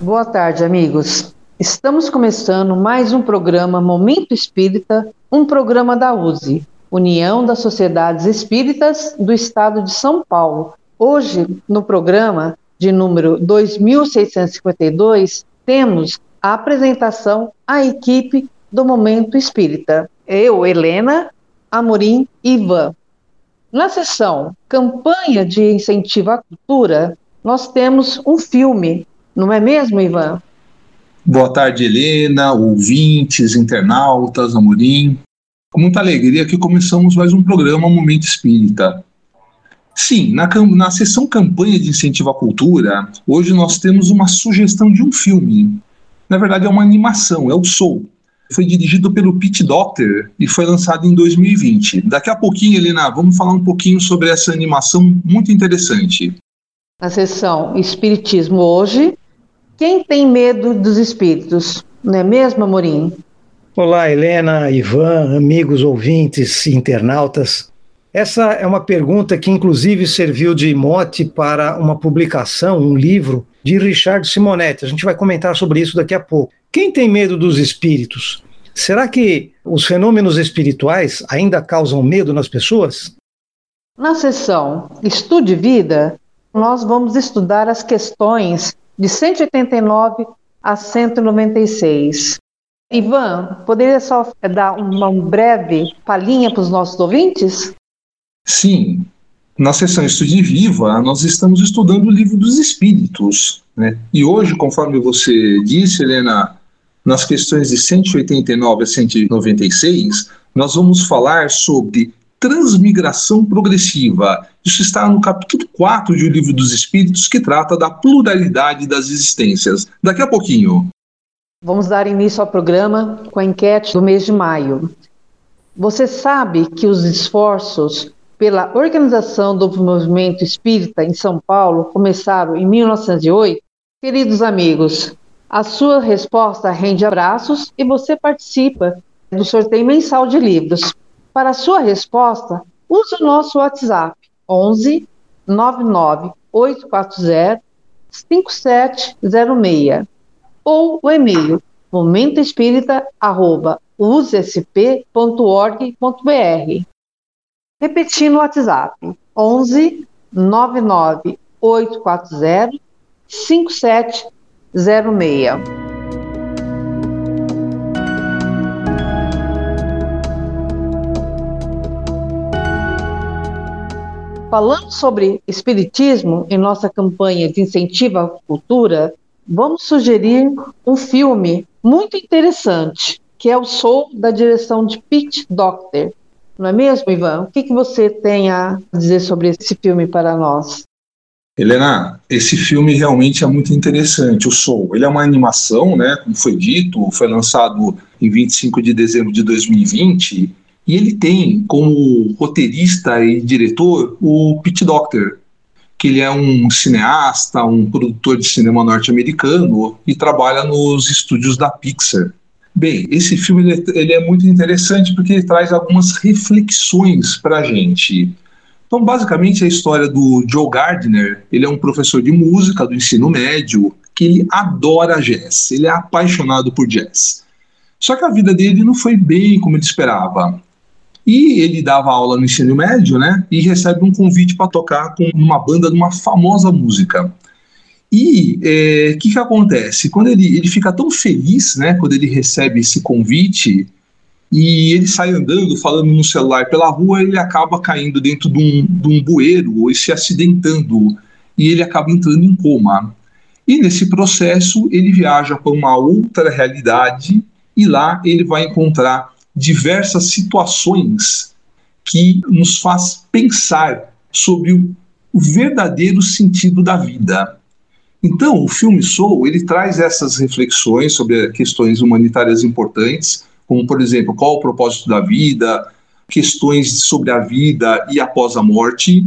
Boa tarde, amigos. Estamos começando mais um programa Momento Espírita, um programa da USE, União das Sociedades Espíritas do Estado de São Paulo. Hoje, no programa de número 2652, temos a apresentação à equipe do Momento Espírita. Eu, Helena, Amorim e Ivan. Na sessão Campanha de Incentivo à Cultura, nós temos um filme, não é mesmo, Ivan? Boa tarde, Helena, ouvintes, internautas, Amorim. Com muita alegria que começamos mais um programa Momento Espírita. Sim, na, na sessão Campanha de Incentivo à Cultura, hoje nós temos uma sugestão de um filme. Na verdade, é uma animação, é o Soul. Foi dirigido pelo Pete Docter e foi lançado em 2020. Daqui a pouquinho, Helena, vamos falar um pouquinho sobre essa animação muito interessante. Na sessão Espiritismo hoje, quem tem medo dos espíritos? Não é mesmo, Amorim? Olá, Helena, Ivan, amigos ouvintes e internautas. Essa é uma pergunta que, inclusive, serviu de mote para uma publicação, um livro, de Richard Simonetti. A gente vai comentar sobre isso daqui a pouco. Quem tem medo dos espíritos? Será que os fenômenos espirituais ainda causam medo nas pessoas? Na sessão Estude Vida, nós vamos estudar as questões de 189 a 196. Ivan, poderia só dar uma breve palhinha para os nossos ouvintes? Sim. Na sessão Estude Viva, nós estamos estudando o livro dos Espíritos. Né? E hoje, conforme você disse, Helena, nas questões de 189 a 196, nós vamos falar sobre transmigração progressiva. Isso está no capítulo 4 de O Livro dos Espíritos, que trata da pluralidade das existências. Daqui a pouquinho. Vamos dar início ao programa com a enquete do mês de maio. Você sabe que os esforços pela organização do movimento espírita em São Paulo começaram em 1908? Queridos amigos, a sua resposta rende abraços e você participa do sorteio mensal de livros. Para sua resposta, use o nosso WhatsApp 11 99 840 5706 ou o e-mail momentoespírita.usesp.org.br. Repetindo o WhatsApp, 11 99 840 5706. Falando sobre espiritismo em nossa campanha de incentivo à cultura, vamos sugerir um filme muito interessante, que é o Soul, da direção de Pete Docter. Não é mesmo, Ivan? O que, que você tem a dizer sobre esse filme para nós? Helena, esse filme realmente é muito interessante. O Soul, ele é uma animação, né? Como foi dito, foi lançado em 25 de dezembro de 2020 e ele tem como roteirista e diretor o Pete Docter, que ele é um cineasta, um produtor de cinema norte-americano e trabalha nos estúdios da Pixar. Bem, esse filme ele é, ele é muito interessante porque ele traz algumas reflexões para a gente. Então, basicamente, a história do Joe Gardner, ele é um professor de música do ensino médio que ele adora jazz, ele é apaixonado por jazz. Só que a vida dele não foi bem como ele esperava. E ele dava aula no ensino médio, né? E recebe um convite para tocar com uma banda de uma famosa música. E o é, que, que acontece? Quando ele, ele fica tão feliz, né? Quando ele recebe esse convite e ele sai andando, falando no celular pela rua, ele acaba caindo dentro de um, de um bueiro e se acidentando. E ele acaba entrando em coma. E nesse processo, ele viaja para uma outra realidade e lá ele vai encontrar diversas situações que nos faz pensar sobre o, verdadeiro sentido da vida. Então, o filme Soul, ele traz essas reflexões sobre questões humanitárias importantes, como, por exemplo, qual o propósito da vida, questões sobre a vida e após a morte,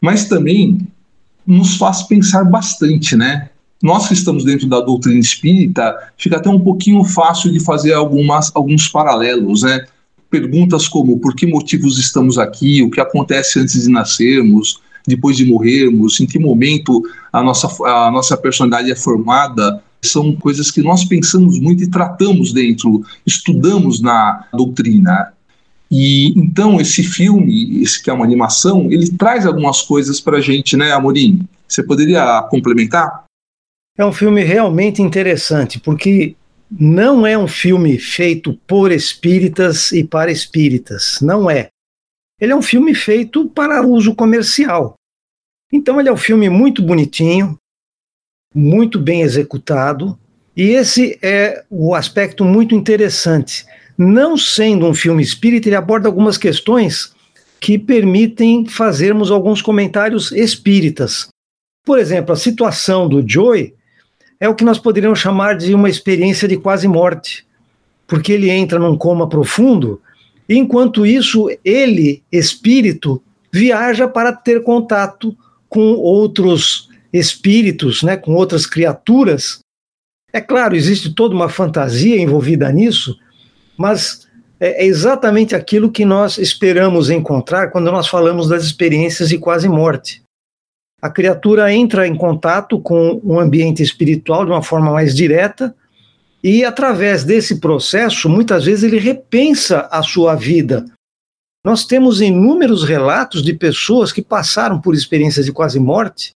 mas também nos faz pensar bastante, né? Nós que estamos dentro da doutrina espírita, fica até um pouquinho fácil de fazer algumas, alguns paralelos, né? Perguntas como por que motivos estamos aqui, o que acontece antes de nascermos, depois de morrermos, em que momento a nossa, a nossa personalidade é formada, são coisas que nós pensamos muito e tratamos dentro, estudamos na doutrina. E então esse filme, esse que é uma animação, ele traz algumas coisas para a gente, né, Amorim? Você poderia complementar? É um filme realmente interessante, porque não é um filme feito por espíritas e para espíritas, não é. Ele é um filme feito para uso comercial. Então ele é um filme muito bonitinho, muito bem executado, e esse é o aspecto muito interessante. Não sendo um filme espírita, ele aborda algumas questões que permitem fazermos alguns comentários espíritas. Por exemplo, a situação do Joey é o que nós poderíamos chamar de uma experiência de quase morte, porque ele entra num coma profundo, e enquanto isso, ele, espírito, viaja para ter contato com outros espíritos, né, com outras criaturas. É claro, existe toda uma fantasia envolvida nisso, mas é, é exatamente aquilo que nós esperamos encontrar quando nós falamos das experiências de quase morte a criatura entra em contato com o ambiente espiritual de uma forma mais direta e, através desse processo, muitas vezes ele repensa a sua vida. Nós temos inúmeros relatos de pessoas que passaram por experiências de quase morte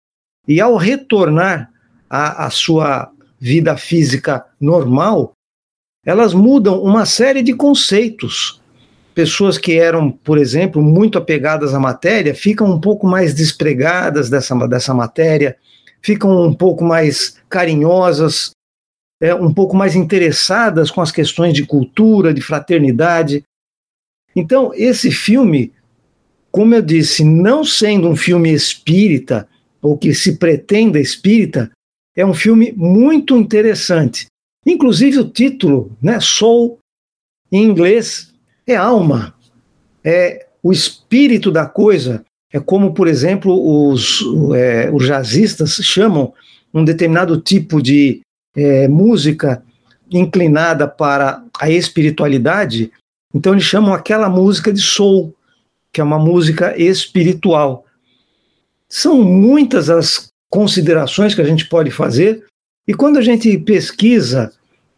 e, ao retornar à, à sua vida física normal, elas mudam uma série de conceitos pessoas que eram, por exemplo, muito apegadas à matéria, ficam um pouco mais despregadas dessa, dessa matéria, ficam um pouco mais carinhosas, é, um pouco mais interessadas com as questões de cultura, de fraternidade. Então, esse filme, como eu disse, não sendo um filme espírita, ou que se pretenda espírita, é um filme muito interessante. Inclusive o título, né, Soul, em inglês, é alma, é o espírito da coisa. É como, por exemplo, os, é, os jazzistas chamam um determinado tipo de é, música inclinada para a espiritualidade, então eles chamam aquela música de soul, que é uma música espiritual. São muitas as considerações que a gente pode fazer, e quando a gente pesquisa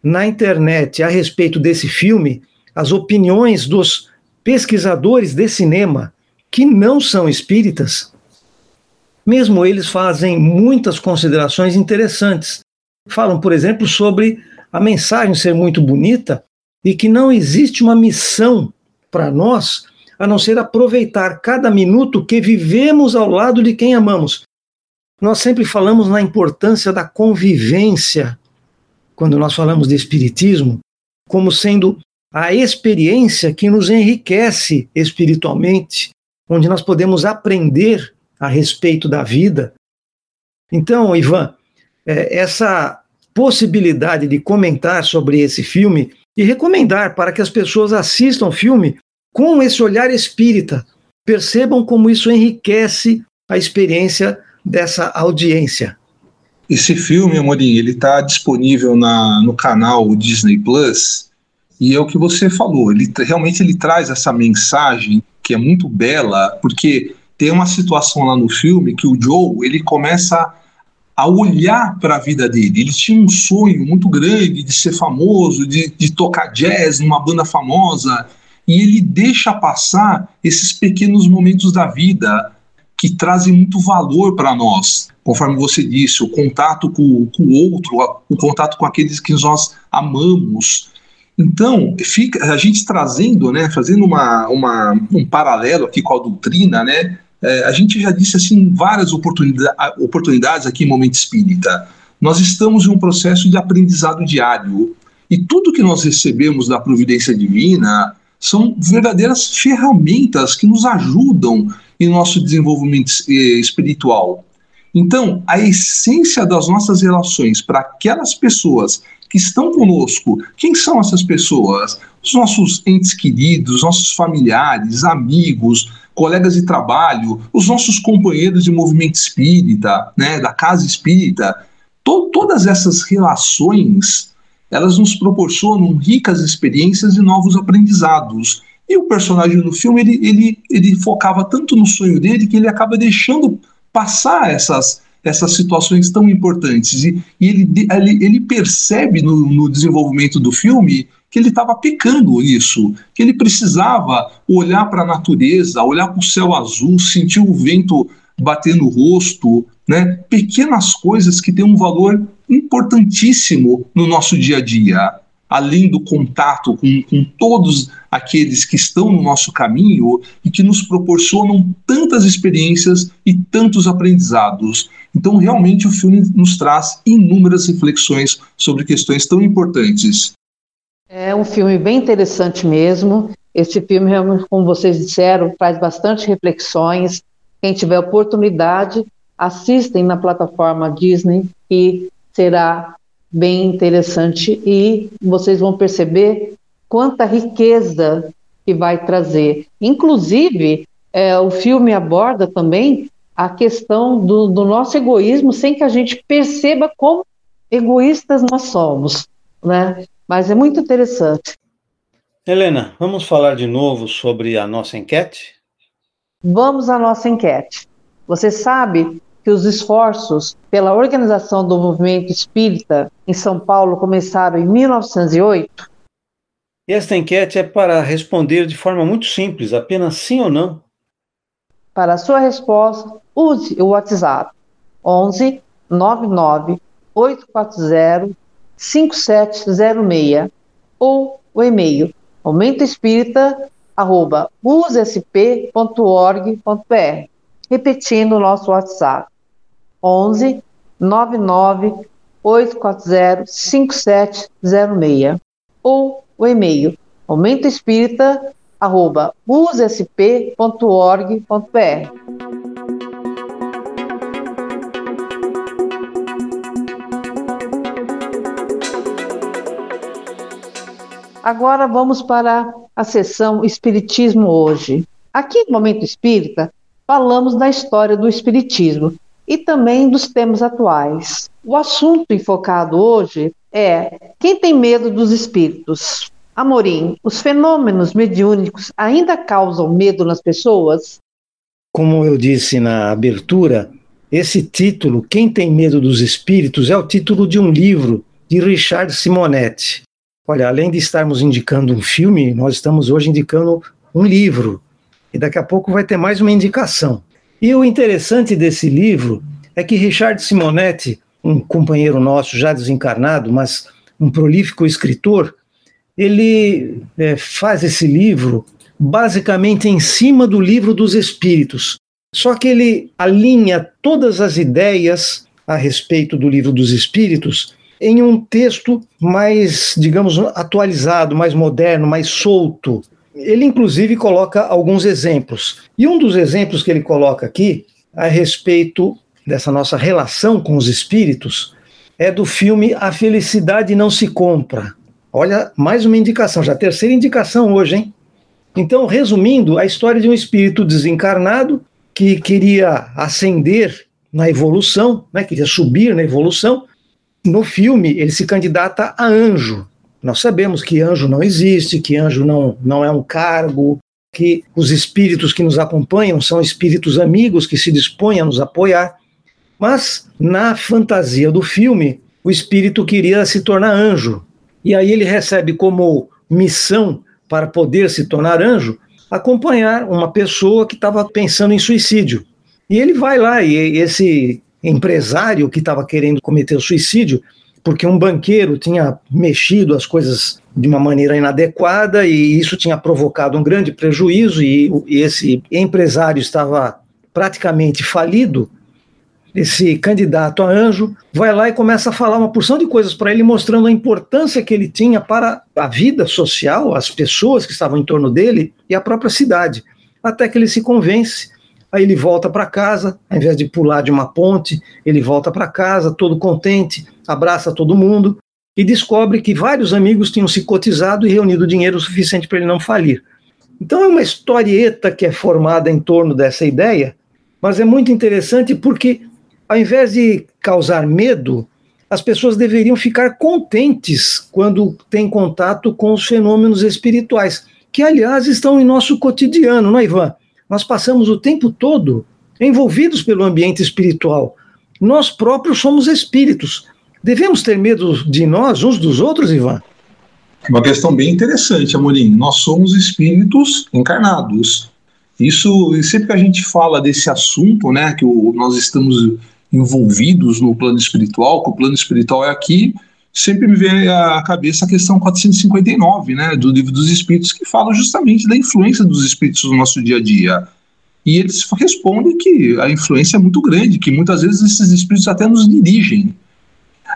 na internet a respeito desse filme, as opiniões dos pesquisadores de cinema que não são espíritas, mesmo eles fazem muitas considerações interessantes. Falam, por exemplo, sobre a mensagem ser muito bonita e que não existe uma missão para nós a não ser aproveitar cada minuto que vivemos ao lado de quem amamos. Nós sempre falamos na importância da convivência, quando nós falamos de espiritismo, como sendo a experiência que nos enriquece espiritualmente, onde nós podemos aprender a respeito da vida. Então, Ivan, é, essa possibilidade de comentar sobre esse filme e recomendar para que as pessoas assistam o filme com esse olhar espírita, percebam como isso enriquece a experiência dessa audiência. Esse filme, Amorim, ele está disponível na, no canal Disney Plus e é o que você falou, ele realmente ele traz essa mensagem que é muito bela, porque tem uma situação lá no filme que o Joe, ele começa a olhar para a vida dele. Ele tinha um sonho muito grande de ser famoso, de, de tocar jazz numa banda famosa, e ele deixa passar esses pequenos momentos da vida que trazem muito valor para nós. Conforme você disse, o contato com, com o outro, o contato com aqueles que nós amamos, então, fica a gente trazendo, né, fazendo uma, uma, um paralelo aqui com a doutrina, né, é, a gente já disse assim várias oportunidade, oportunidades aqui em Momento Espírita. Nós estamos em um processo de aprendizado diário e tudo que nós recebemos da providência divina são verdadeiras ferramentas que nos ajudam em nosso desenvolvimento eh, espiritual. Então, a essência das nossas relações para aquelas pessoas que estão conosco. Quem são essas pessoas? Os nossos entes queridos, nossos familiares, amigos, colegas de trabalho, os nossos companheiros de movimento espírita, né, da casa espírita. To todas essas relações, elas nos proporcionam ricas experiências e novos aprendizados. E o personagem do filme, ele, ele, ele focava tanto no sonho dele que ele acaba deixando passar essas, essas situações tão importantes. E, e ele, ele, ele, percebe no, no desenvolvimento do filme que ele estava pecando nisso, que ele precisava olhar para a natureza, olhar para o céu azul, sentir o vento bater no rosto, né? pequenas coisas que têm um valor importantíssimo no nosso dia a dia, além do contato com, com todos aqueles que estão no nosso caminho e que nos proporcionam tantas experiências e tantos aprendizados. Então, realmente, o filme nos traz inúmeras reflexões sobre questões tão importantes. É um filme bem interessante mesmo. Este filme, como vocês disseram, traz bastante reflexões. Quem tiver oportunidade, assistem na plataforma Disney, que será bem interessante e vocês vão perceber quanta riqueza que vai trazer. Inclusive, é, o filme aborda também a questão do, do, nosso egoísmo sem que a gente perceba como egoístas nós somos, né? Mas é muito interessante. Helena, vamos falar de novo sobre a nossa enquete? Vamos à nossa enquete. Você sabe que os esforços pela organização do movimento espírita em São Paulo começaram em 1908? E esta enquete é para responder de forma muito simples, apenas sim ou não. Para a sua resposta, use o WhatsApp 11 99 840 5706 ou o e-mail momentoespírita@usp.org.br. Repetindo o nosso WhatsApp 11 99 840 5706 ou o e-mail momentoespírita@usp.org.br. Agora vamos para a sessão Espiritismo hoje. Aqui no Momento Espírita, falamos da história do Espiritismo e também dos temas atuais. O assunto enfocado hoje é quem tem medo dos espíritos. Amorim, os fenômenos mediúnicos ainda causam medo nas pessoas? Como eu disse na abertura, esse título, Quem tem medo dos espíritos, é o título de um livro de Richard Simonetti. Olha, além de estarmos indicando um filme, nós estamos hoje indicando um livro. E daqui a pouco vai ter mais uma indicação. E o interessante desse livro é que Richard Simonetti, um companheiro nosso já desencarnado, mas um prolífico escritor, ele é, faz esse livro basicamente em cima do livro dos Espíritos. Só que ele alinha todas as ideias a respeito do livro dos Espíritos em um texto mais, digamos, atualizado, mais moderno, mais solto. Ele, inclusive, coloca alguns exemplos. E um dos exemplos que ele coloca aqui, a respeito dessa nossa relação com os espíritos, é do filme A Felicidade Não Se Compra. Olha, mais uma indicação, já terceira indicação hoje, hein? Então, resumindo, a história de um espírito desencarnado que queria ascender na evolução, né, queria subir na evolução. No filme, ele se candidata a anjo. Nós sabemos que anjo não existe, que anjo não, não é um cargo, que os espíritos que nos acompanham são espíritos amigos que se dispõem a nos apoiar. Mas, na fantasia do filme, o espírito queria se tornar anjo. E aí ele recebe como missão para poder se tornar anjo acompanhar uma pessoa que estava pensando em suicídio. E ele vai lá, e esse empresário que estava querendo cometer o suicídio, porque um banqueiro tinha mexido as coisas de uma maneira inadequada e isso tinha provocado um grande prejuízo e, e esse empresário estava praticamente falido. Esse candidato a anjo vai lá e começa a falar uma porção de coisas para ele, mostrando a importância que ele tinha para a vida social, as pessoas que estavam em torno dele e a própria cidade. Até que ele se convence Aí ele volta para casa, ao invés de pular de uma ponte, ele volta para casa todo contente, abraça todo mundo e descobre que vários amigos tinham se cotizado e reunido dinheiro suficiente para ele não falir. Então é uma historieta que é formada em torno dessa ideia, mas é muito interessante porque, ao invés de causar medo, as pessoas deveriam ficar contentes quando têm contato com os fenômenos espirituais, que, aliás, estão em nosso cotidiano, não é, Ivan? Nós passamos o tempo todo envolvidos pelo ambiente espiritual. nós próprios somos espíritos. Devemos ter medo de nós, uns dos outros, Ivan? Uma questão bem interessante, Amorim. Nós somos espíritos encarnados. Isso, sempre que a gente fala desse assunto, né, que o, nós estamos envolvidos no plano espiritual, que o plano espiritual é aqui, sempre me vem à cabeça a questão 459, né, do livro dos espíritos, que fala justamente da influência dos espíritos no nosso dia a dia. E eles respondem que a influência é muito grande, que muitas vezes esses espíritos até nos dirigem.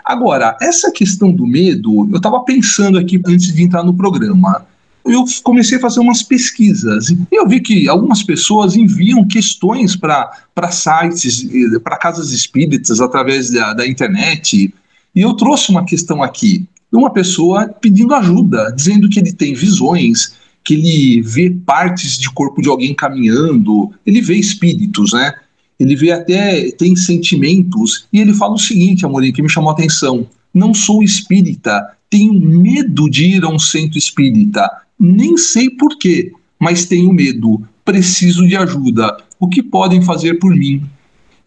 Agora, essa questão do medo, eu estava pensando aqui antes de entrar no programa. Eu comecei a fazer umas pesquisas e eu vi que algumas pessoas enviam questões para sites, para casas espíritas através da, da internet. E eu trouxe uma questão aqui. Uma pessoa pedindo ajuda, dizendo que ele tem visões, que ele vê partes de corpo de alguém caminhando, ele vê espíritos, né? Ele vê até, tem sentimentos, e ele fala o seguinte, Amorim, que me chamou a atenção: não sou espírita, tenho medo de ir a um centro espírita, nem sei porquê, mas tenho medo, preciso de ajuda. O que podem fazer por mim?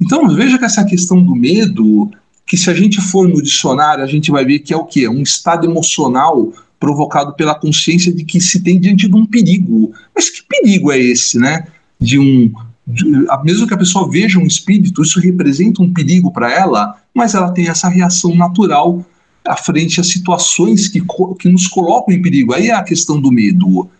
Então veja que essa questão do medo, que se a gente for no dicionário, a gente vai ver que é o que? Um estado emocional provocado pela consciência de que se tem diante de um perigo. Mas que perigo é esse, né? De um de, mesmo que a pessoa veja um espírito, isso representa um perigo para ela, mas ela tem essa reação natural à frente a situações que, que nos colocam em perigo. Aí é a questão do medo.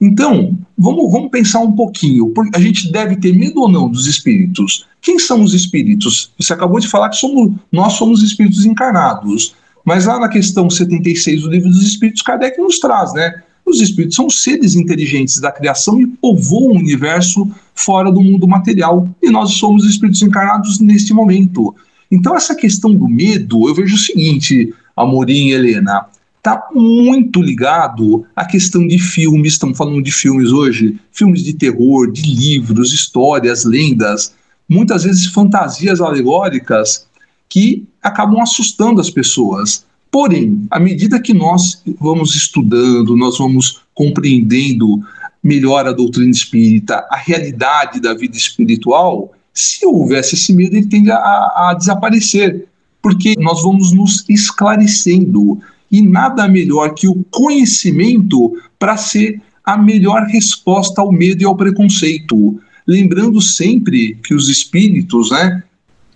Então, vamos, vamos pensar um pouquinho. A gente deve ter medo ou não dos espíritos? Quem são os espíritos? Você acabou de falar que somos, nós somos espíritos encarnados. Mas lá na questão 76 do Livro dos Espíritos, Kardec nos traz, né? Os espíritos são seres inteligentes da criação e povoam o universo fora do mundo material. E nós somos espíritos encarnados neste momento. Então, essa questão do medo, eu vejo o seguinte, Amorim e Helena, está muito ligado à questão de filmes, estamos falando de filmes hoje, filmes de terror, de livros, histórias, lendas, muitas vezes fantasias alegóricas que acabam assustando as pessoas. Porém, à medida que nós vamos estudando, nós vamos compreendendo melhor a doutrina espírita, a realidade da vida espiritual, se houvesse esse medo, ele tende a, a desaparecer, porque nós vamos nos esclarecendo. E nada melhor que o conhecimento para ser a melhor resposta ao medo e ao preconceito. Lembrando sempre que os espíritos, né,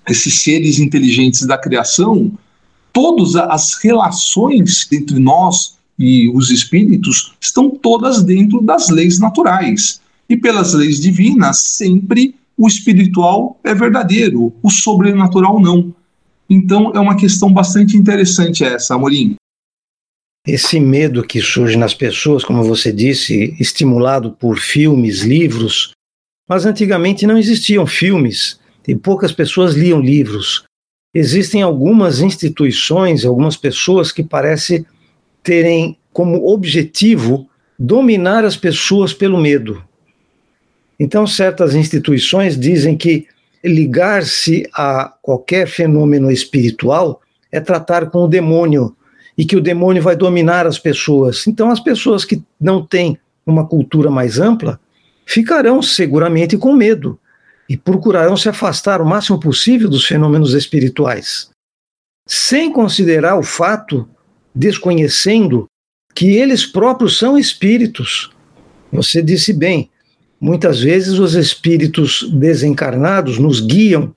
esses seres inteligentes da criação, todas as relações entre nós e os espíritos estão todas dentro das leis naturais. E pelas leis divinas, sempre o espiritual é verdadeiro, o sobrenatural não. Então é uma questão bastante interessante essa, Amorim. Esse medo que surge nas pessoas, como você disse, estimulado por filmes, livros, mas antigamente não existiam filmes e poucas pessoas liam livros. Existem algumas instituições, algumas pessoas que parecem terem como objetivo dominar as pessoas pelo medo. Então, certas instituições dizem que ligar-se a qualquer fenômeno espiritual é tratar com o demônio e que o demônio vai dominar as pessoas. Então, as pessoas que não têm uma cultura mais ampla ficarão seguramente com medo e procurarão se afastar o máximo possível dos fenômenos espirituais, sem considerar o fato, desconhecendo que eles próprios são espíritos. Você disse bem, muitas vezes os espíritos desencarnados nos guiam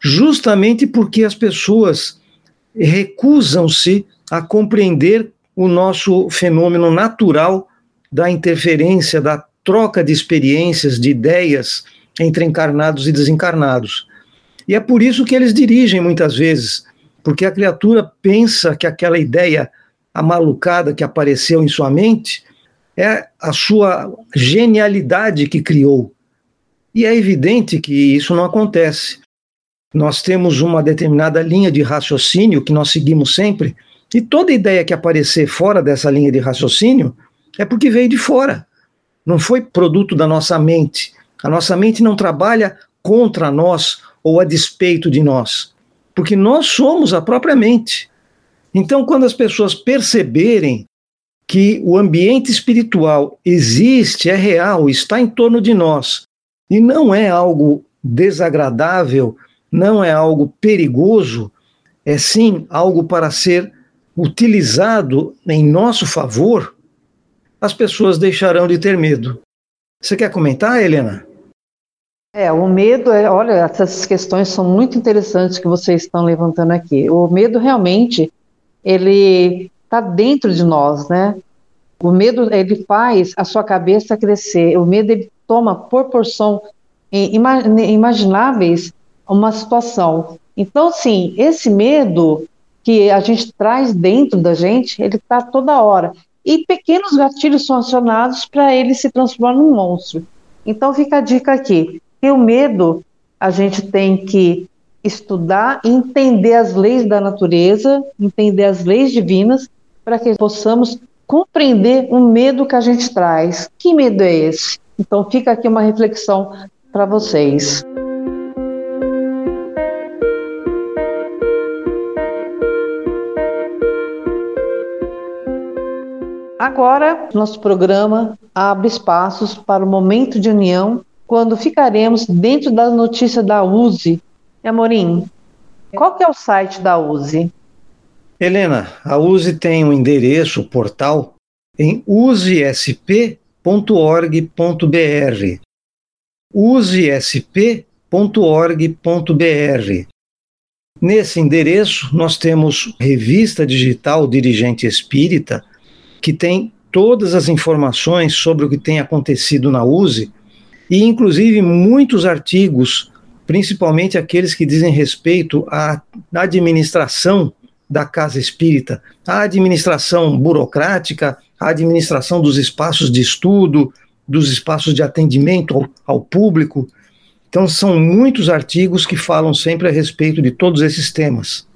justamente porque as pessoas recusam-se a compreender o nosso fenômeno natural da interferência, da troca de experiências, de ideias entre encarnados e desencarnados. E é por isso que eles dirigem muitas vezes, porque a criatura pensa que aquela ideia amalucada que apareceu em sua mente é a sua genialidade que criou. E é evidente que isso não acontece. Nós temos uma determinada linha de raciocínio que nós seguimos sempre, e toda ideia que aparecer fora dessa linha de raciocínio é porque veio de fora. Não foi produto da nossa mente, a nossa mente não trabalha contra nós ou a despeito de nós, porque nós somos a própria mente. Então, quando as pessoas perceberem que o ambiente espiritual existe, é real, está em torno de nós, e não é algo desagradável não é algo perigoso, é sim algo para ser utilizado em nosso favor, as pessoas deixarão de ter medo. Você quer comentar, Helena? É, o medo, é, olha, essas questões são muito interessantes que vocês estão levantando aqui. O medo realmente, ele está dentro de nós, né? O medo, ele faz a sua cabeça crescer. O medo, ele toma proporção imagináveis uma situação. Então, sim, esse medo que a gente traz dentro da gente, ele está toda hora. E pequenos gatilhos são acionados para ele se transformar num monstro. Então, fica a dica aqui e o medo, a gente tem que estudar entender as leis da natureza, entender as leis divinas, para que possamos compreender o medo que a gente traz. Que medo é esse? Então fica aqui uma reflexão para vocês. Agora, nosso programa abre espaços para o momento de união quando ficaremos dentro da notícia da USE. Amorim, qual que é o site da USE? Helena, a USE tem um endereço, portal, em usesp.org.br. usesp.org.br. Nesse endereço, nós temos revista digital Dirigente Espírita, que tem todas as informações sobre o que tem acontecido na USE e inclusive muitos artigos, principalmente aqueles que dizem respeito à administração da casa espírita, à administração burocrática, à administração dos espaços de estudo, dos espaços de atendimento ao, ao público. Então, são muitos artigos que falam sempre a respeito de todos esses temas.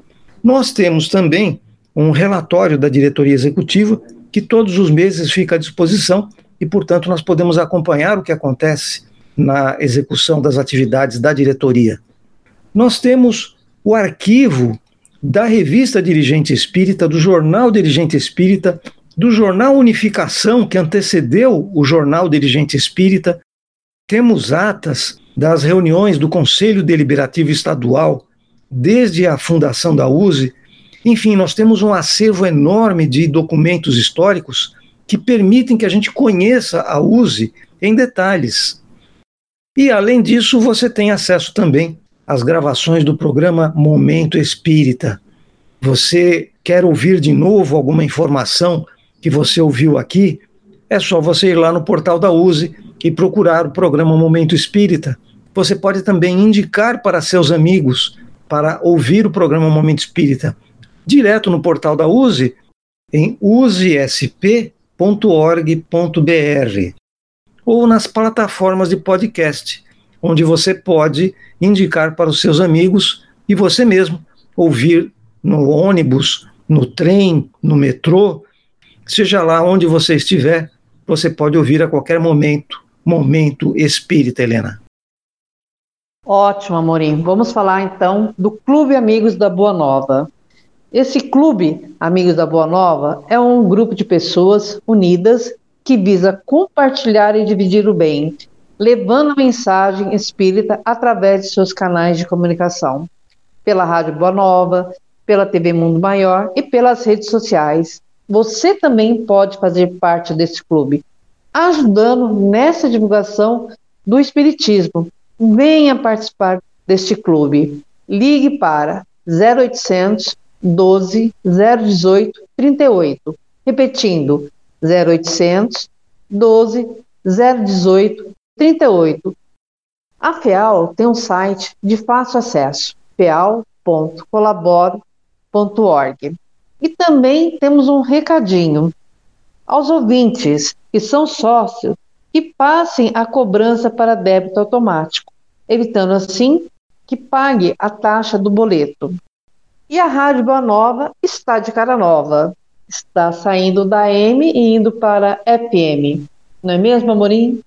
Nós temos também um relatório da diretoria executiva que todos os meses fica à disposição e, portanto, nós podemos acompanhar o que acontece na execução das atividades da diretoria. Nós temos o arquivo da revista Dirigente Espírita, do jornal Dirigente Espírita, do jornal Unificação, que antecedeu o jornal Dirigente Espírita. Temos atas das reuniões do Conselho Deliberativo Estadual, desde a fundação da USE. Enfim, nós temos um acervo enorme de documentos históricos que permitem que a gente conheça a USE em detalhes. E, além disso, você tem acesso também às gravações do programa Momento Espírita. Você quer ouvir de novo alguma informação que você ouviu aqui? É só você ir lá no portal da USE e procurar o programa Momento Espírita. Você pode também indicar para seus amigos para ouvir o programa Momento Espírita direto no portal da USE em usesp.org.br ou nas plataformas de podcast, onde você pode indicar para os seus amigos e você mesmo ouvir no ônibus, no trem, no metrô, seja lá onde você estiver, você pode ouvir a qualquer momento. Momento Espírita, Helena. Ótimo, Amorim. Vamos falar então do Clube Amigos da Boa Nova. Esse clube Amigos da Boa Nova é um grupo de pessoas unidas que visa compartilhar e dividir o bem, levando a mensagem espírita através de seus canais de comunicação, pela Rádio Boa Nova, pela TV Mundo Maior e pelas redes sociais. Você também pode fazer parte desse clube, ajudando nessa divulgação do Espiritismo. Venha participar deste clube. Ligue para 0800 12 018 38. Repetindo, 0800 12 018 38. A FEAL tem um site de fácil acesso, feal.colabore.org. E também temos um recadinho aos ouvintes que são sócios que passem a cobrança para débito automático, evitando assim que pague a taxa do boleto. E a Rádio Boa Nova está de cara nova. Está saindo da M e indo para FM. Não é mesmo, Amorim?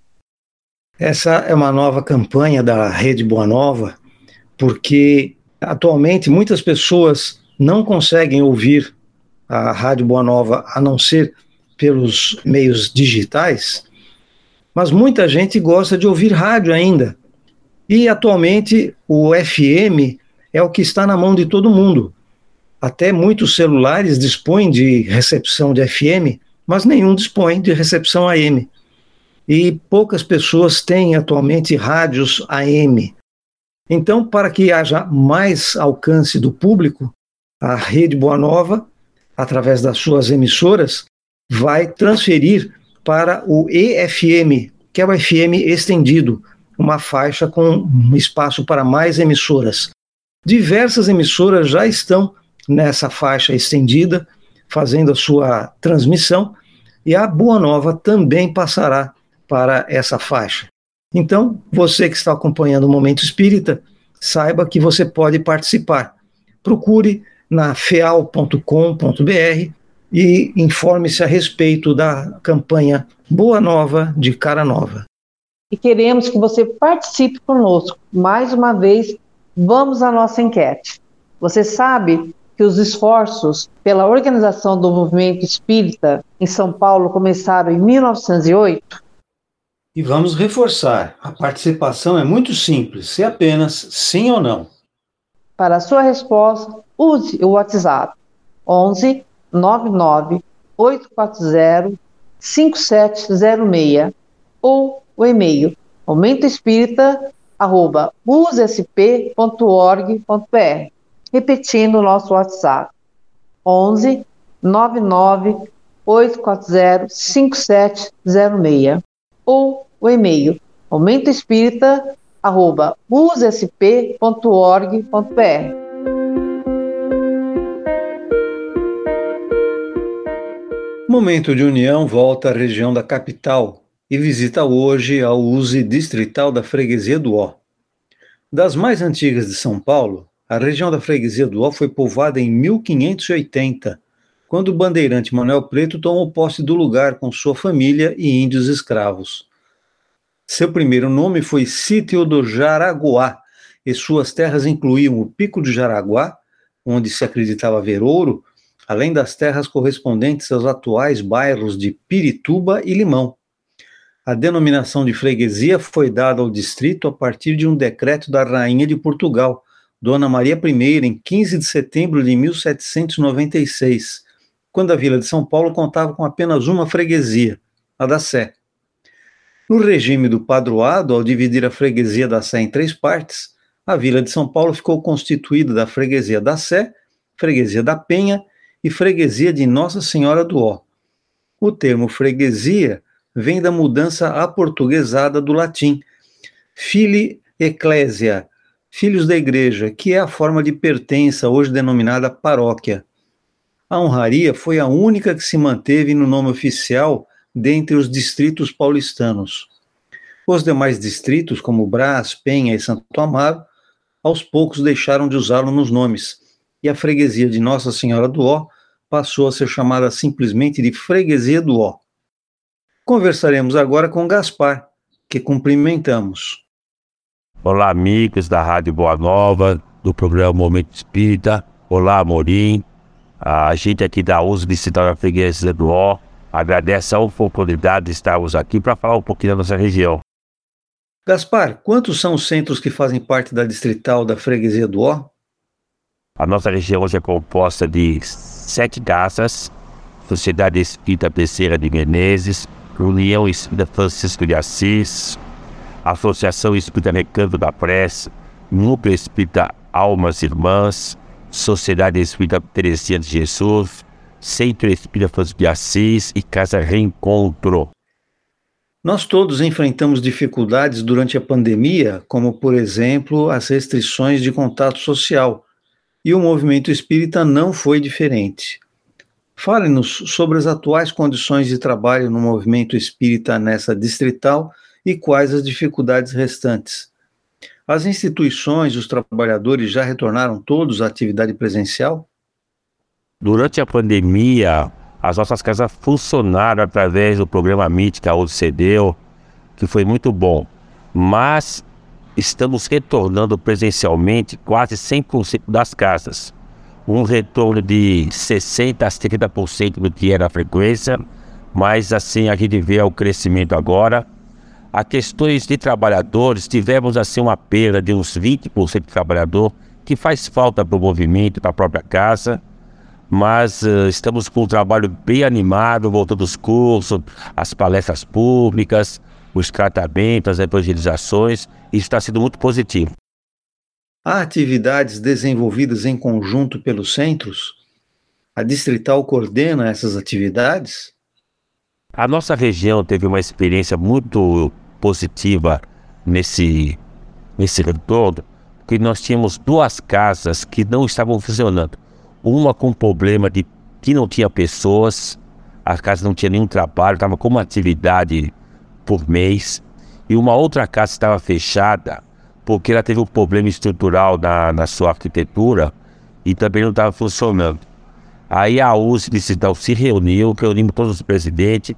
Essa é uma nova campanha da Rede Boa Nova, porque atualmente muitas pessoas não conseguem ouvir a Rádio Boa Nova a não ser pelos meios digitais, mas muita gente gosta de ouvir rádio ainda. E atualmente o FM é o que está na mão de todo mundo. Até muitos celulares dispõem de recepção de FM, mas nenhum dispõe de recepção AM. E poucas pessoas têm atualmente rádios AM. Então, para que haja mais alcance do público, a Rede Boa Nova, através das suas emissoras, vai transferir para o EFM, que é o FM estendido, uma faixa com espaço para mais emissoras. Diversas emissoras já estão nessa faixa estendida, fazendo a sua transmissão, e a Boa Nova também passará para essa faixa. Então, você que está acompanhando o Momento Espírita, saiba que você pode participar. Procure na feal.com.br e informe-se a respeito da campanha Boa Nova de Cara Nova. E queremos que você participe conosco. Mais uma vez, vamos à nossa enquete. Você sabe que os esforços pela organização do movimento espírita em São Paulo começaram em 1908? E vamos reforçar: a participação é muito simples, se apenas sim ou não. Para a sua resposta, use o WhatsApp 11 99 840 5706 ou o e-mail momentoespírita@usp.org.br. Repetindo o nosso WhatsApp 11 99 840 5706 ou o e-mail momentoespírita@usp.org.br. Momento de União volta à região da capital e visita hoje a USE distrital da Freguesia do Ó. Das mais antigas de São Paulo, a região da Freguesia do Ó foi povoada em 1580, quando o bandeirante Manuel Preto tomou posse do lugar com sua família e índios escravos. Seu primeiro nome foi Sítio do Jaraguá, e suas terras incluíam o Pico de Jaraguá, onde se acreditava haver ouro, além das terras correspondentes aos atuais bairros de Pirituba e Limão. A denominação de freguesia foi dada ao distrito a partir de um decreto da Rainha de Portugal, Dona Maria I, em 15 de setembro de 1796, quando a Vila de São Paulo contava com apenas uma freguesia, a da Sé. No regime do padroado, ao dividir a freguesia da Sé em três partes, a Vila de São Paulo ficou constituída da freguesia da Sé, freguesia da Penha e freguesia de Nossa Senhora do Ó. O termo freguesia vem da mudança aportuguesada do latim fili ecclesia, filhos da igreja, que é a forma de pertença hoje denominada paróquia. A honraria foi a única que se manteve no nome oficial dentre os distritos paulistanos. Os demais distritos, como Brás, Penha e Santo Amaro, aos poucos deixaram de usá-lo nos nomes, e a freguesia de Nossa Senhora do Ó passou a ser chamada simplesmente de Freguesia do Ó. Conversaremos agora com Gaspar, que cumprimentamos. Olá, amigos da Rádio Boa Nova, do programa Momento Espírita. Olá, Amorim, a gente aqui da USP Distrital da Freguesia do Ó agradece a oportunidade de estarmos aqui para falar um pouquinho da nossa região. Gaspar, quantos são os centros que fazem parte da distrital da Freguesia do Ó? A nossa região hoje é composta de sete casas, Sociedade Espírita Terceira de Menezes, União Espírita Francisco de Assis, Associação Espírita Recanto da Prece, Núcleo Espírita Almas Irmãs, Sociedade Espírita Teresinha de Jesus, Centro Espírita de Assis e Casa Reencontro. Nós todos enfrentamos dificuldades durante a pandemia, como, por exemplo, as restrições de contato social, e o movimento espírita não foi diferente. Fale-nos sobre as atuais condições de trabalho no movimento espírita nessa distrital e quais as dificuldades restantes. As instituições os trabalhadores já retornaram todos à atividade presencial? Durante a pandemia, as nossas casas funcionaram através do programa MIT que a cedeu, que foi muito bom. Mas estamos retornando presencialmente quase 100% das casas. Um retorno de 60% a 70% do que era a frequência, mas assim a gente vê o crescimento agora a questões de trabalhadores, tivemos assim uma perda de uns 20% de trabalhador, que faz falta para o movimento, para a própria casa, mas uh, estamos com um trabalho bem animado, voltando os cursos, as palestras públicas, os tratamentos, as evangelizações, e está sendo muito positivo. Há atividades desenvolvidas em conjunto pelos centros? A Distrital coordena essas atividades? A nossa região teve uma experiência muito positiva nesse, nesse retorno, que nós tínhamos duas casas que não estavam funcionando. Uma com problema de que não tinha pessoas, a casa não tinha nenhum trabalho, estava com uma atividade por mês, e uma outra casa estava fechada porque ela teve um problema estrutural na, na sua arquitetura e também não estava funcionando. Aí a USP Distrital se reuniu, reunimos todos os presidentes,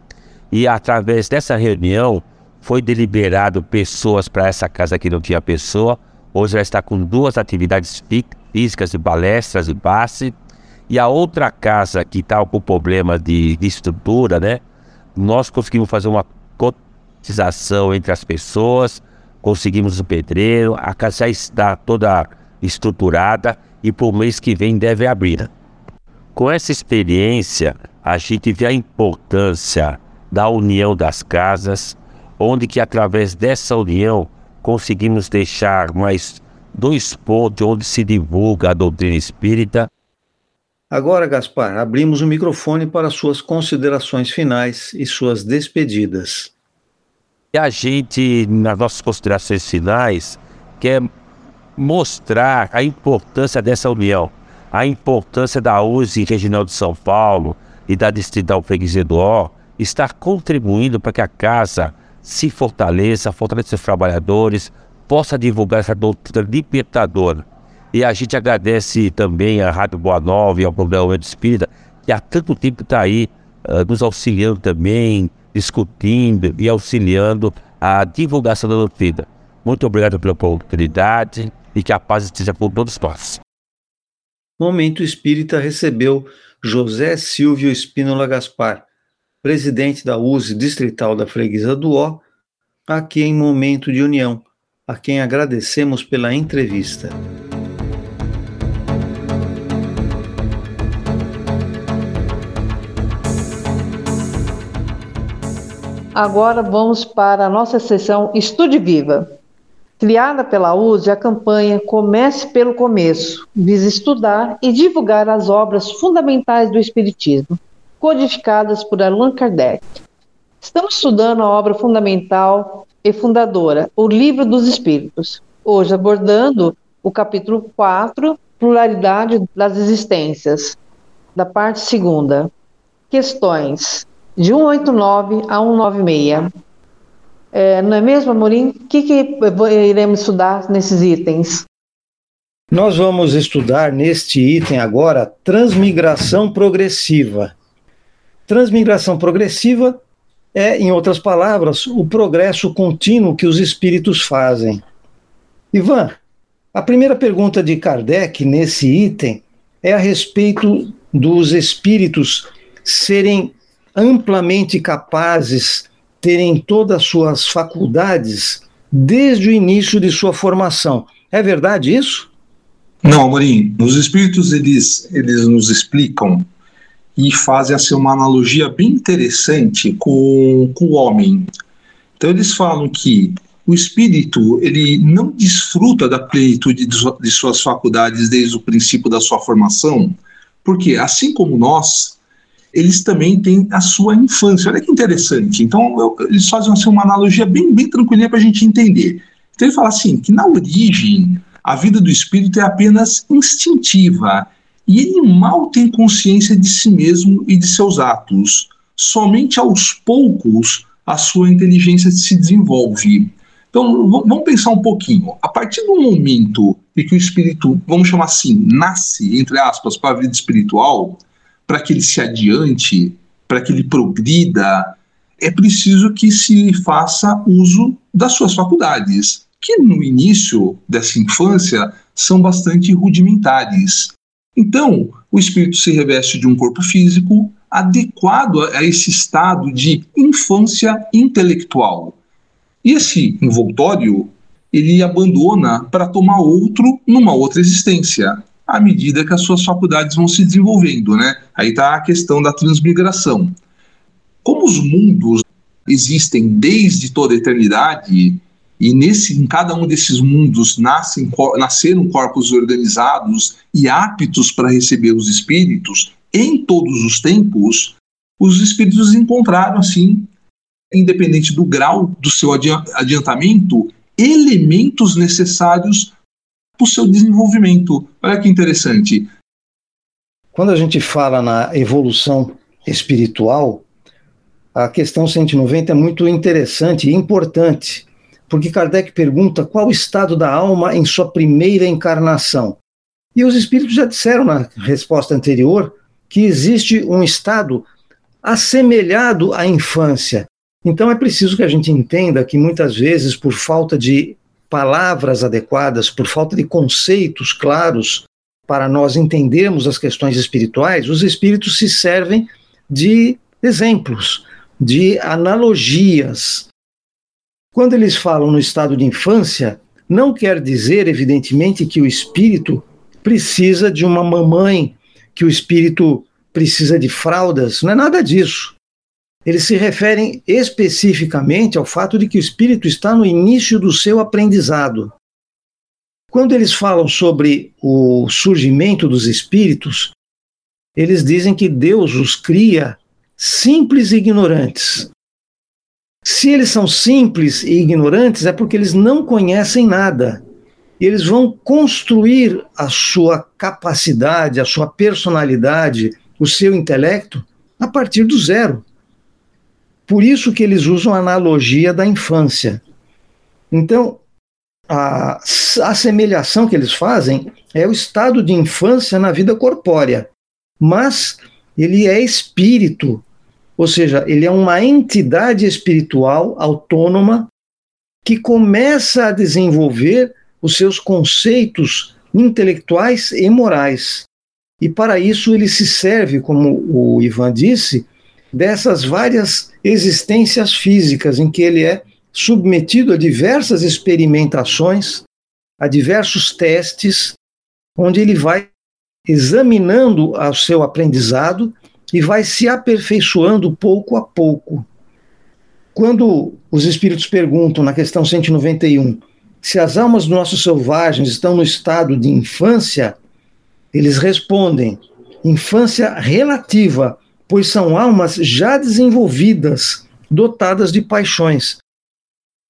e através dessa reunião foi deliberado pessoas para essa casa que não tinha pessoa. Hoje ela está com duas atividades físicas de palestras e passe. E a outra casa que está com problema de, de estrutura, né? Nós conseguimos fazer uma cotização entre as pessoas, conseguimos o pedreiro, a casa está toda estruturada e por mês que vem deve abrir. Com essa experiência, a gente vê a importância da união das casas, onde que através dessa união conseguimos deixar mais dois pontos onde se divulga a doutrina espírita. Agora, Gaspar, abrimos o microfone para suas considerações finais e suas despedidas. E a gente, nas nossas considerações finais, quer mostrar a importância dessa união, a importância da USE Regional de São Paulo e da Distrital Freguesia do Ó, estar contribuindo para que a casa se fortaleça, fortaleça os trabalhadores, possa divulgar essa doutrina libertadora. E a gente agradece também à Rádio Boa Nova e ao programa Espírita, que há tanto tempo está aí uh, nos auxiliando também, discutindo e auxiliando a divulgação da doutrina. Muito obrigado pela oportunidade e que a paz esteja por todos nós. Momento Espírita recebeu José Silvio Espínola Gaspar, presidente da USE Distrital da Freguesa do Ó, aqui em Momento de União, a quem agradecemos pela entrevista. Agora vamos para a nossa sessão Estude Viva. Criada pela USE, a campanha Comece pelo Começo visa estudar e divulgar as obras fundamentais do Espiritismo codificadas por Allan Kardec. Estamos estudando a obra fundamental e fundadora, o Livro dos Espíritos, hoje abordando o capítulo 4, Pluralidade das Existências, da parte segunda. Questões de 189 a 196. É, não é mesmo, Amorim? O que, que iremos estudar nesses itens? Nós vamos estudar neste item agora transmigração progressiva. Transmigração progressiva é, em outras palavras, o progresso contínuo que os espíritos fazem. Ivan, a primeira pergunta de Kardec nesse item é a respeito dos espíritos serem amplamente capazes, terem todas as suas faculdades desde o início de sua formação. É verdade isso? Não, Amorim. Os espíritos eles, eles nos explicam e fazem assim, uma analogia bem interessante com, com o homem. Então eles falam que o espírito ele não desfruta da plenitude de suas faculdades desde o princípio da sua formação, porque assim como nós, eles também têm a sua infância. Olha que interessante. Então eu, eles fazem assim, uma analogia bem, bem tranquila para a gente entender. Então ele fala assim que na origem a vida do espírito é apenas instintiva e ele mal tem consciência de si mesmo e de seus atos. Somente aos poucos a sua inteligência se desenvolve. Então, vamos pensar um pouquinho. A partir do momento em que o espírito, vamos chamar assim, nasce, entre aspas, para a vida espiritual, para que ele se adiante, para que ele progrida, é preciso que se faça uso das suas faculdades, que no início dessa infância são bastante rudimentares. Então, o espírito se reveste de um corpo físico adequado a esse estado de infância intelectual. E esse envoltório ele abandona para tomar outro numa outra existência, à medida que as suas faculdades vão se desenvolvendo, né? Aí está a questão da transmigração. Como os mundos existem desde toda a eternidade, e nesse, em cada um desses mundos nascem, nasceram corpos organizados e aptos para receber os espíritos, em todos os tempos, os espíritos encontraram, assim, independente do grau do seu adiantamento, elementos necessários para o seu desenvolvimento. Olha que interessante. Quando a gente fala na evolução espiritual, a questão 190 é muito interessante e importante, porque Kardec pergunta qual o estado da alma em sua primeira encarnação. E os espíritos já disseram na resposta anterior que existe um estado assemelhado à infância, então é preciso que a gente entenda que muitas vezes, por falta de palavras adequadas, por falta de conceitos claros para nós entendermos as questões espirituais, os espíritos se servem de exemplos, de analogias. Quando eles falam no estado de infância, não quer dizer, evidentemente, que o espírito precisa de uma mamãe, que o espírito precisa de fraldas, não é nada disso eles se referem especificamente ao fato de que o espírito está no início do seu aprendizado. Quando eles falam sobre o surgimento dos espíritos, eles dizem que Deus os cria simples e ignorantes. Se eles são simples e ignorantes, é porque eles não conhecem nada. Eles vão construir a sua capacidade, a sua personalidade, o seu intelecto a partir do zero. Por isso que eles usam a analogia da infância. Então, a assemelhação que eles fazem é o estado de infância na vida corpórea, mas ele é espírito, ou seja, ele é uma entidade espiritual autônoma que começa a desenvolver os seus conceitos intelectuais e morais. E para isso ele se serve, como o Ivan disse, dessas várias existências físicas em que ele é submetido a diversas experimentações, a diversos testes, onde ele vai examinando o seu aprendizado e vai se aperfeiçoando pouco a pouco. Quando os espíritos perguntam na questão 191 se as almas dos nossos selvagens estão no estado de infância, eles respondem: infância relativa pois são almas já desenvolvidas, dotadas de paixões.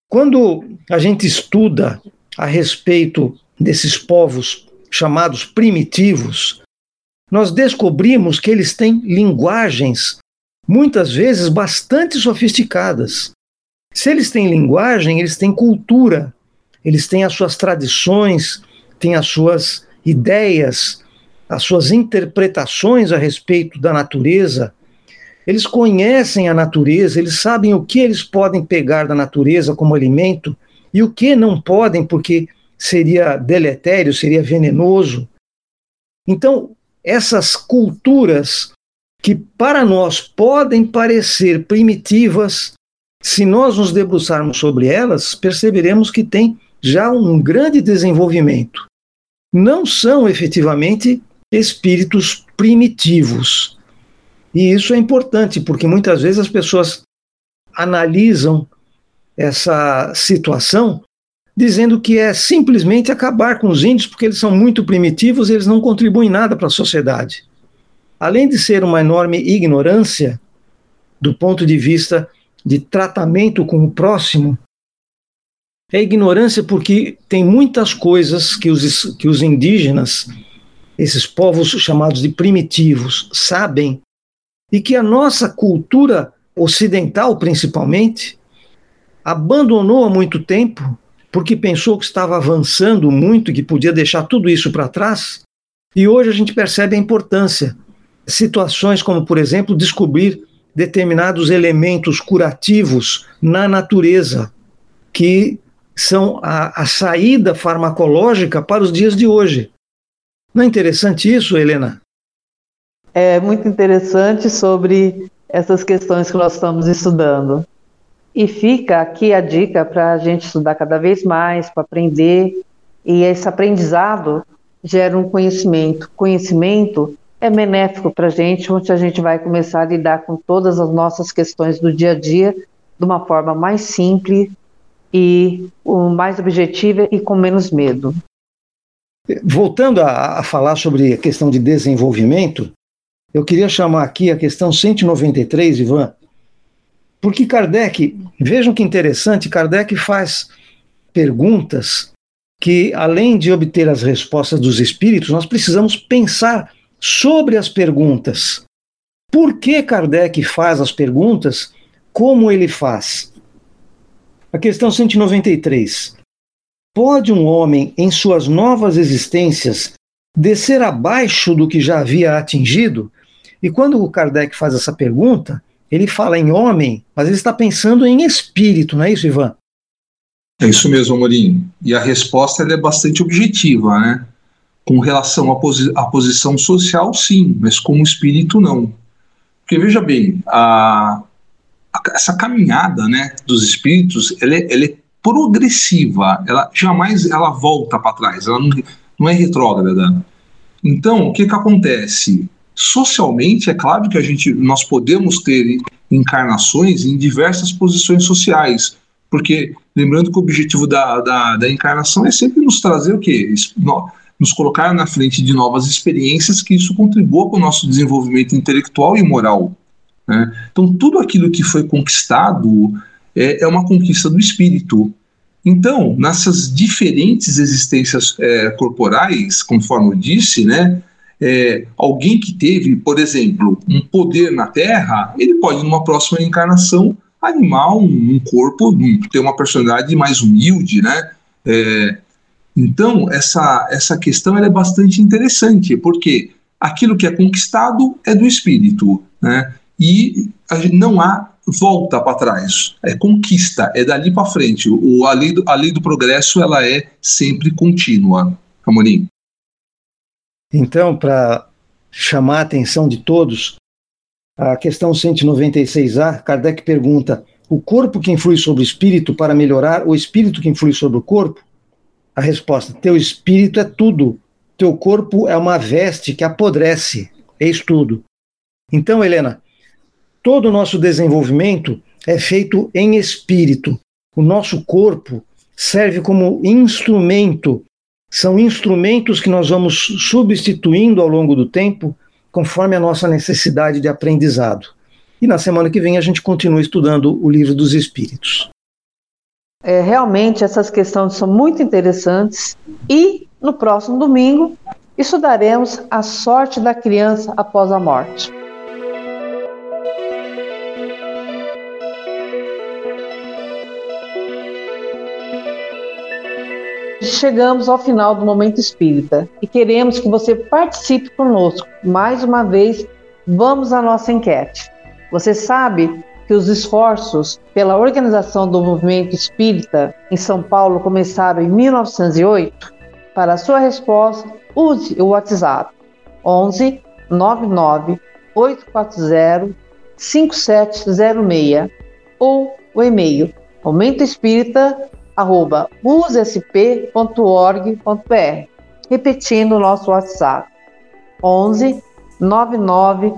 Quando a gente estuda a respeito desses povos chamados primitivos, nós descobrimos que eles têm linguagens, muitas vezes bastante sofisticadas. Se eles têm linguagem, eles têm cultura, eles têm as suas tradições, têm as suas ideias, as suas interpretações a respeito da natureza. Eles conhecem a natureza, eles sabem o que eles podem pegar da natureza como alimento e o que não podem, porque seria deletério, seria venenoso. Então, essas culturas que para nós podem parecer primitivas, se nós nos debruçarmos sobre elas, perceberemos que tem já um grande desenvolvimento. Não são efetivamente espíritos primitivos. E isso é importante, porque muitas vezes as pessoas analisam essa situação dizendo que é simplesmente acabar com os índios porque eles são muito primitivos e eles não contribuem nada para a sociedade. Além de ser uma enorme ignorância do ponto de vista de tratamento com o próximo, é ignorância porque tem muitas coisas que os, que os indígenas esses povos chamados de primitivos sabem e que a nossa cultura ocidental, principalmente, abandonou há muito tempo porque pensou que estava avançando muito que podia deixar tudo isso para trás. E hoje a gente percebe a importância. Situações como, por exemplo, descobrir determinados elementos curativos na natureza, que são a, a saída farmacológica para os dias de hoje. Não é interessante isso, Helena? É muito interessante sobre essas questões que nós estamos estudando. E fica aqui a dica para a gente estudar cada vez mais, para aprender. E esse aprendizado gera um conhecimento. Conhecimento é benéfico para a gente, onde a gente vai começar a lidar com todas as nossas questões do dia a dia de uma forma mais simples e mais objetiva e com menos medo. Voltando a, a falar sobre a questão de desenvolvimento, eu queria chamar aqui a questão 193, Ivan, porque Kardec, vejam que interessante, Kardec faz perguntas que, além de obter as respostas dos espíritos, nós precisamos pensar sobre as perguntas. Por que Kardec faz as perguntas como ele faz? A questão 193. Pode um homem, em suas novas existências, descer abaixo do que já havia atingido? E quando o Kardec faz essa pergunta, ele fala em homem, mas ele está pensando em espírito, não é isso, Ivan? É isso mesmo, Amorim. E a resposta é bastante objetiva, né? Com relação à, posi à, posição social, sim, mas como espírito, não. Porque veja bem, a, a, essa caminhada né, dos espíritos, ela é, ela é progressiva, ela jamais ela volta para trás, ela não, não é retrógrada. Então, o que, que acontece? Socialmente, é claro que a gente, nós podemos ter encarnações em diversas posições sociais, porque lembrando que o objetivo da, da, da encarnação é sempre nos trazer o quê? Nos colocar na frente de novas experiências que isso contribua para o nosso desenvolvimento intelectual e moral. Né? Então, tudo aquilo que foi conquistado é, é uma conquista do espírito. Então, nessas diferentes existências é, corporais, conforme eu disse, né, é, alguém que teve, por exemplo, um poder na Terra, ele pode, numa próxima encarnação, animar um, um corpo, um, ter uma personalidade mais humilde, né? É, então, essa, essa questão é bastante interessante, porque aquilo que é conquistado é do espírito, né? E não há volta para trás, é conquista, é dali para frente. O, a, lei do, a lei do progresso ela é sempre contínua. Amorim. Então, para chamar a atenção de todos, a questão 196A, Kardec pergunta: o corpo que influi sobre o espírito para melhorar, o espírito que influi sobre o corpo? A resposta: teu espírito é tudo. Teu corpo é uma veste que apodrece. Eis tudo. Então, Helena, todo o nosso desenvolvimento é feito em espírito. O nosso corpo serve como instrumento, são instrumentos que nós vamos substituindo ao longo do tempo, conforme a nossa necessidade de aprendizado. E na semana que vem a gente continua estudando o livro dos Espíritos. É, realmente essas questões são muito interessantes e no próximo domingo estudaremos a sorte da criança após a morte. Chegamos ao final do Momento Espírita e queremos que você participe conosco. Mais uma vez, vamos à nossa enquete. Você sabe que os esforços pela organização do movimento espírita em São Paulo começaram em 1908? Para a sua resposta, use o WhatsApp 11 99 840 5706 ou o e-mail momentoespírita arroba usesp.org.br. Repetindo o nosso WhatsApp, 11 99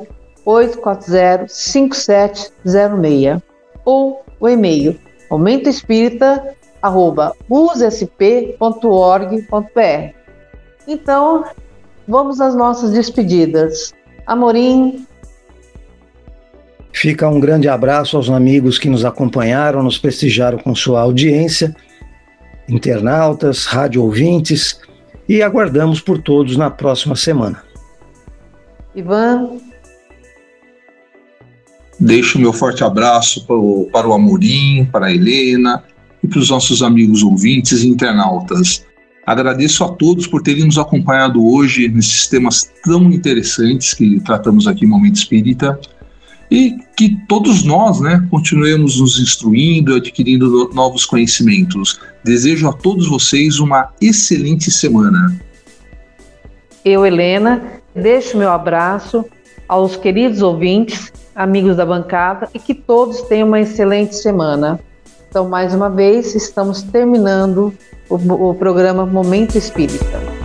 840 5706 ou o e-mail momentoespírita@usesp.org.br. Então, vamos às nossas despedidas. Amorim, Fica um grande abraço aos amigos que nos acompanharam, nos prestigiaram com sua audiência internautas, rádio ouvintes e aguardamos por todos na próxima semana. Ivan. Deixo o meu forte abraço para o, para o Amorim, para a Helena e para os nossos amigos ouvintes e internautas. Agradeço a todos por terem nos acompanhado hoje nesses temas tão interessantes que tratamos aqui no Momento Espírita e que todos nós né, continuemos nos instruindo, adquirindo novos conhecimentos. Desejo a todos vocês uma excelente semana. Eu, Helena, deixo meu abraço aos queridos ouvintes, amigos da bancada e que todos tenham uma excelente semana. Então, mais uma vez, estamos terminando o, o programa Momento Espírita.